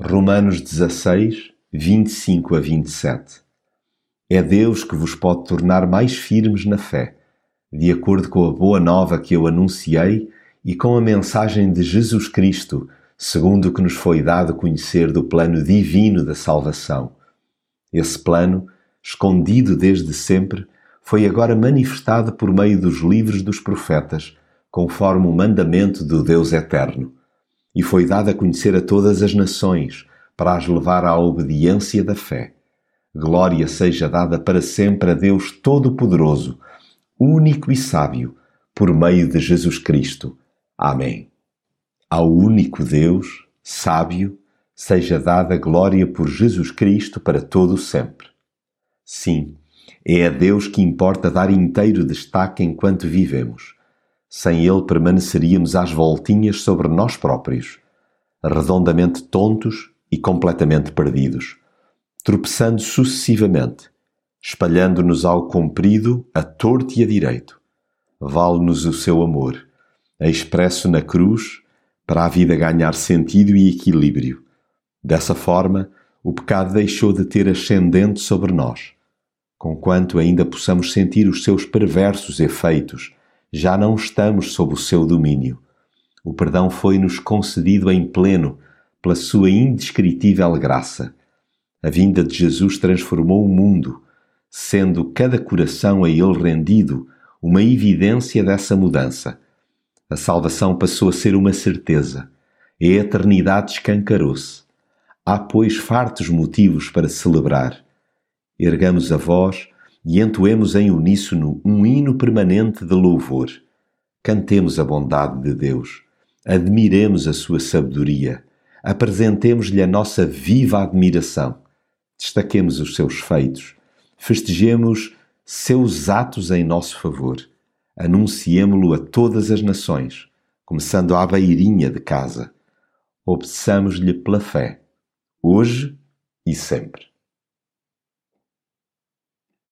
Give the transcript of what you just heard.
Romanos 16, 25 a 27 É Deus que vos pode tornar mais firmes na fé, de acordo com a boa nova que eu anunciei e com a mensagem de Jesus Cristo, segundo o que nos foi dado conhecer do plano divino da salvação. Esse plano, escondido desde sempre, foi agora manifestado por meio dos livros dos profetas, conforme o mandamento do Deus eterno, e foi dado a conhecer a todas as nações, para as levar à obediência da fé. Glória seja dada para sempre a Deus Todo-Poderoso, único e sábio, por meio de Jesus Cristo. Amém. Ao único Deus, sábio, seja dada glória por Jesus Cristo para todo o sempre. Sim, é a Deus que importa dar inteiro destaque enquanto vivemos. Sem Ele permaneceríamos às voltinhas sobre nós próprios, redondamente tontos e completamente perdidos, tropeçando sucessivamente, espalhando-nos ao comprido, a torto e a direito. Vale-nos o seu amor, expresso na cruz, para a vida ganhar sentido e equilíbrio. Dessa forma, o pecado deixou de ter ascendente sobre nós. Conquanto ainda possamos sentir os seus perversos efeitos, já não estamos sob o seu domínio. O perdão foi-nos concedido em pleno pela sua indescritível graça. A vinda de Jesus transformou o mundo, sendo cada coração a ele rendido uma evidência dessa mudança. A salvação passou a ser uma certeza. A eternidade escancarou-se. Há, pois, fartos motivos para celebrar. Ergamos a voz e entoemos em uníssono um hino permanente de louvor. Cantemos a bondade de Deus. Admiremos a sua sabedoria apresentemos-lhe a nossa viva admiração, destaquemos os seus feitos, festejemos seus atos em nosso favor, anunciemo-lo a todas as nações, começando à beirinha de casa. Obedeçamos-lhe pela fé, hoje e sempre.